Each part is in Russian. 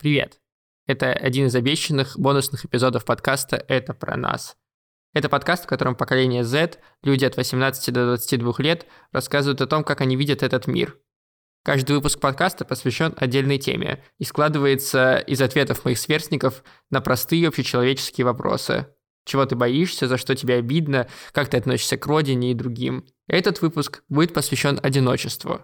Привет! Это один из обещанных бонусных эпизодов подкаста «Это про нас». Это подкаст, в котором поколение Z, люди от 18 до 22 лет, рассказывают о том, как они видят этот мир. Каждый выпуск подкаста посвящен отдельной теме и складывается из ответов моих сверстников на простые общечеловеческие вопросы. Чего ты боишься, за что тебе обидно, как ты относишься к родине и другим. Этот выпуск будет посвящен одиночеству.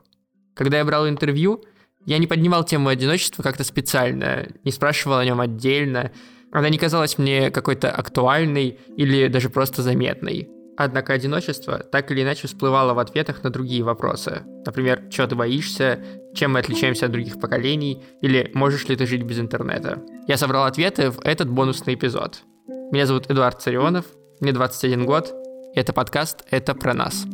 Когда я брал интервью, я не поднимал тему одиночества как-то специально, не спрашивал о нем отдельно. Она не казалась мне какой-то актуальной или даже просто заметной. Однако одиночество так или иначе всплывало в ответах на другие вопросы. Например, чего ты боишься, чем мы отличаемся от других поколений, или можешь ли ты жить без интернета. Я собрал ответы в этот бонусный эпизод. Меня зовут Эдуард Царионов, мне 21 год, и это подкаст «Это про нас».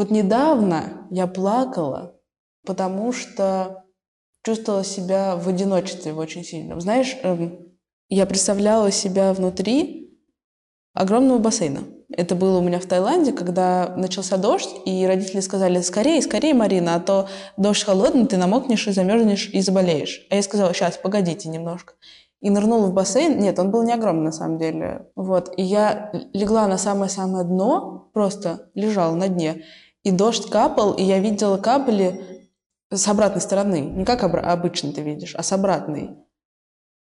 Вот недавно я плакала, потому что чувствовала себя в одиночестве очень сильно. Знаешь, эм, я представляла себя внутри огромного бассейна. Это было у меня в Таиланде, когда начался дождь, и родители сказали, скорее, скорее, Марина, а то дождь холодный, ты намокнешь и замерзнешь и заболеешь. А я сказала, сейчас, погодите немножко. И нырнула в бассейн. Нет, он был не огромный на самом деле. Вот. И я легла на самое-самое дно, просто лежала на дне. И дождь капал, и я видела капли с обратной стороны. Не как обычно ты видишь, а с обратной.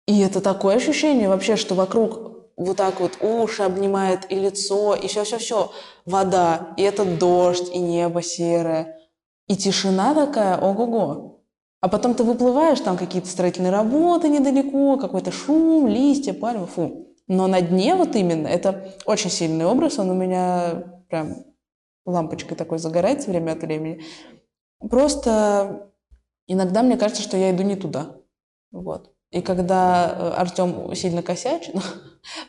И это такое ощущение вообще, что вокруг вот так вот уши обнимает и лицо, и все-все-все. Вода, и этот дождь, и небо серое. И тишина такая, ого-го. А потом ты выплываешь, там какие-то строительные работы недалеко, какой-то шум, листья, пальмы, фу. Но на дне вот именно, это очень сильный образ, он у меня прям лампочкой такой загорается время от времени. Просто иногда мне кажется, что я иду не туда. Вот. И когда э, Артем сильно косячит, ну,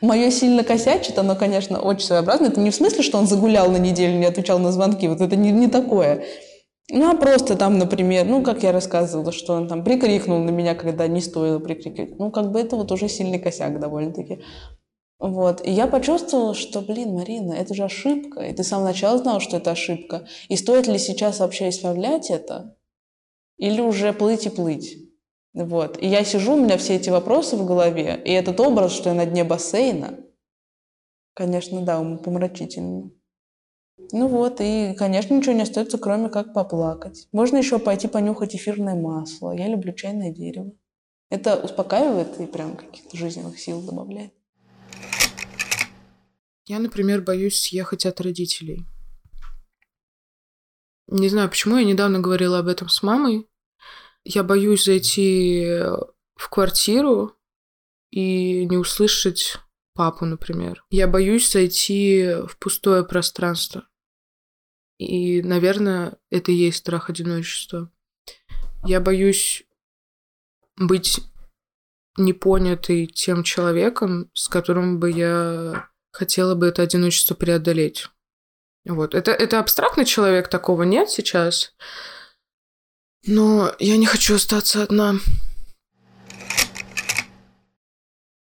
мое сильно косячит, оно, конечно, очень своеобразно. Это не в смысле, что он загулял на неделю, не отвечал на звонки. Вот это не, не такое. Ну, а просто там, например, ну, как я рассказывала, что он там прикрикнул на меня, когда не стоило прикрикивать. Ну, как бы это вот уже сильный косяк довольно-таки. Вот. И я почувствовала, что, блин, Марина, это же ошибка. И ты с самого начала знала, что это ошибка. И стоит ли сейчас вообще исправлять это? Или уже плыть и плыть? Вот. И я сижу, у меня все эти вопросы в голове. И этот образ, что я на дне бассейна, конечно, да, помрачительный. Ну вот, и, конечно, ничего не остается, кроме как поплакать. Можно еще пойти понюхать эфирное масло. Я люблю чайное дерево. Это успокаивает и прям каких-то жизненных сил добавляет. Я, например, боюсь съехать от родителей. Не знаю, почему я недавно говорила об этом с мамой. Я боюсь зайти в квартиру и не услышать папу, например. Я боюсь зайти в пустое пространство. И, наверное, это и есть страх одиночества. Я боюсь быть непонятой тем человеком, с которым бы я хотела бы это одиночество преодолеть. Вот. Это, это абстрактный человек, такого нет сейчас. Но я не хочу остаться одна.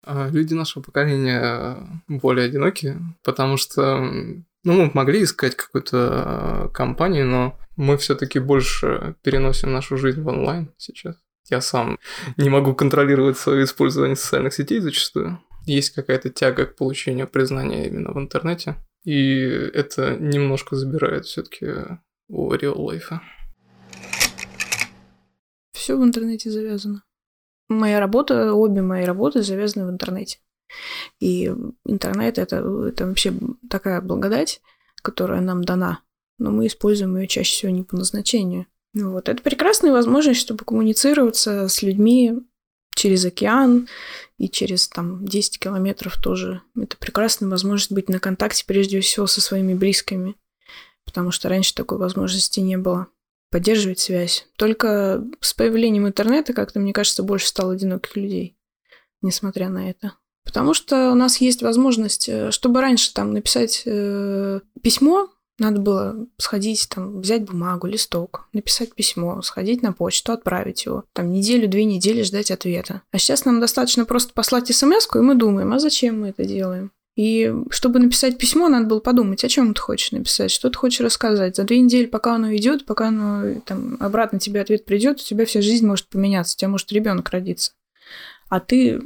А, люди нашего поколения более одиноки, потому что ну, мы могли искать какую-то а, компанию, но мы все-таки больше переносим нашу жизнь в онлайн сейчас. Я сам не могу контролировать свое использование социальных сетей зачастую есть какая-то тяга к получению признания именно в интернете. И это немножко забирает все-таки у real life. Все в интернете завязано. Моя работа, обе мои работы завязаны в интернете. И интернет это, это вообще такая благодать, которая нам дана, но мы используем ее чаще всего не по назначению. Вот. Это прекрасная возможность, чтобы коммуницироваться с людьми через океан и через там 10 километров тоже. Это прекрасная возможность быть на контакте прежде всего со своими близкими, потому что раньше такой возможности не было. Поддерживать связь. Только с появлением интернета как-то, мне кажется, больше стало одиноких людей, несмотря на это. Потому что у нас есть возможность, э, чтобы раньше там написать э, письмо, надо было сходить, там, взять бумагу, листок, написать письмо, сходить на почту, отправить его. Там неделю, две недели ждать ответа. А сейчас нам достаточно просто послать смс и мы думаем, а зачем мы это делаем? И чтобы написать письмо, надо было подумать, о чем ты хочешь написать, что ты хочешь рассказать. За две недели, пока оно идет, пока оно там обратно тебе ответ придет, у тебя вся жизнь может поменяться, у тебя может ребенок родиться. А ты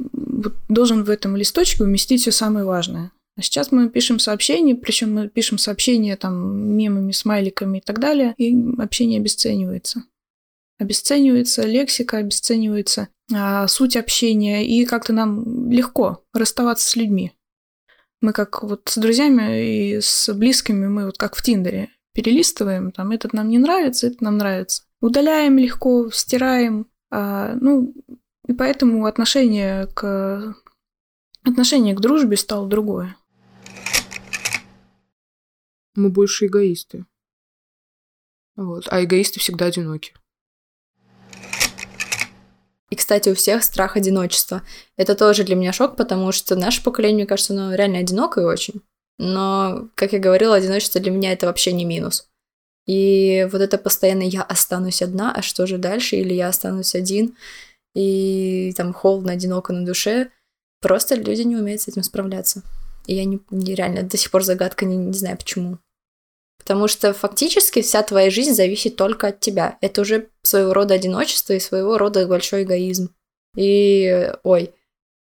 должен в этом листочке уместить все самое важное. А сейчас мы пишем сообщения, причем мы пишем сообщения там мемами, смайликами и так далее, и общение обесценивается. Обесценивается лексика, обесценивается а, суть общения, и как-то нам легко расставаться с людьми. Мы как вот с друзьями и с близкими, мы вот как в Тиндере перелистываем, там этот нам не нравится, это нам нравится. Удаляем легко, стираем. А, ну, и поэтому отношение к, отношение к дружбе стало другое. Мы больше эгоисты. Вот. А эгоисты всегда одиноки. И, кстати, у всех страх одиночества. Это тоже для меня шок, потому что наше поколение, мне кажется, оно реально одинокое очень. Но, как я говорила, одиночество для меня это вообще не минус. И вот это постоянно я останусь одна, а что же дальше? Или я останусь один, и там холодно, одиноко на душе. Просто люди не умеют с этим справляться. И я не, не реально до сих пор загадка, не, не знаю почему. Потому что фактически вся твоя жизнь зависит только от тебя. Это уже своего рода одиночество и своего рода большой эгоизм. И, ой,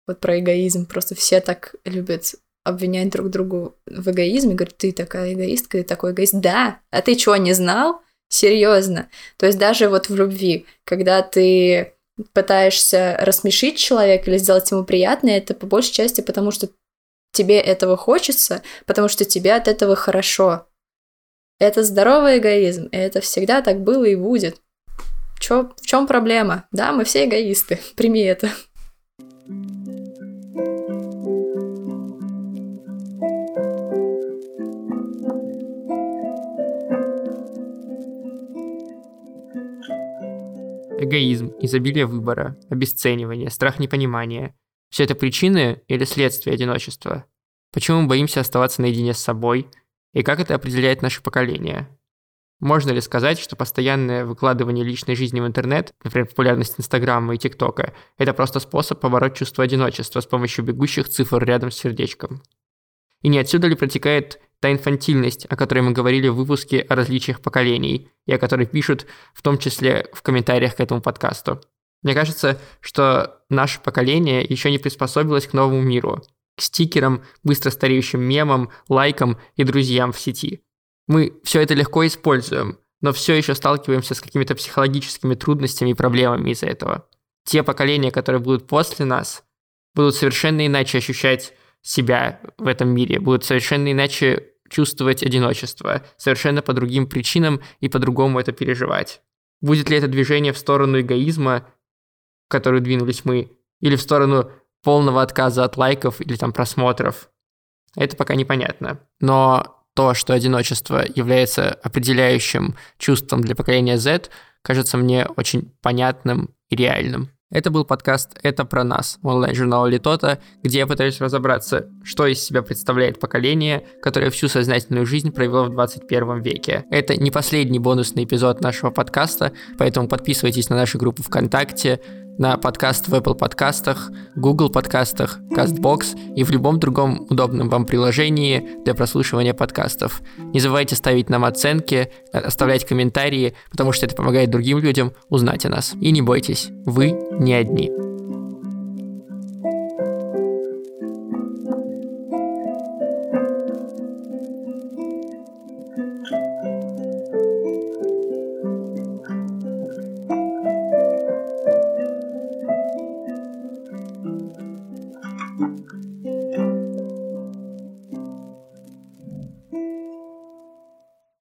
вот про эгоизм. Просто все так любят обвинять друг другу в эгоизме. Говорят, ты такая эгоистка, ты такой эгоист. Да, а ты что, не знал? Серьезно. То есть даже вот в любви, когда ты пытаешься рассмешить человека или сделать ему приятное, это по большей части потому, что тебе этого хочется, потому что тебе от этого хорошо. Это здоровый эгоизм, и это всегда так было и будет. Чё, в чем проблема? Да, мы все эгоисты, прими это. Эгоизм, изобилие выбора, обесценивание, страх непонимания – все это причины или следствие одиночества? Почему мы боимся оставаться наедине с собой – и как это определяет наше поколение? Можно ли сказать, что постоянное выкладывание личной жизни в интернет, например, популярность Инстаграма и ТикТока, это просто способ побороть чувство одиночества с помощью бегущих цифр рядом с сердечком? И не отсюда ли протекает та инфантильность, о которой мы говорили в выпуске о различиях поколений, и о которой пишут в том числе в комментариях к этому подкасту? Мне кажется, что наше поколение еще не приспособилось к новому миру, к стикерам, быстро стареющим мемам, лайкам и друзьям в сети. Мы все это легко используем, но все еще сталкиваемся с какими-то психологическими трудностями и проблемами из-за этого. Те поколения, которые будут после нас, будут совершенно иначе ощущать себя в этом мире, будут совершенно иначе чувствовать одиночество, совершенно по другим причинам и по-другому это переживать. Будет ли это движение в сторону эгоизма, в которую двинулись мы, или в сторону полного отказа от лайков или там просмотров. Это пока непонятно. Но то, что одиночество является определяющим чувством для поколения Z, кажется мне очень понятным и реальным. Это был подкаст «Это про нас» онлайн-журнала Литота, где я пытаюсь разобраться, что из себя представляет поколение, которое всю сознательную жизнь провело в 21 веке. Это не последний бонусный эпизод нашего подкаста, поэтому подписывайтесь на нашу группу ВКонтакте, на подкаст в Apple подкастах, Google подкастах, CastBox и в любом другом удобном вам приложении для прослушивания подкастов. Не забывайте ставить нам оценки, оставлять комментарии, потому что это помогает другим людям узнать о нас. И не бойтесь, вы не одни.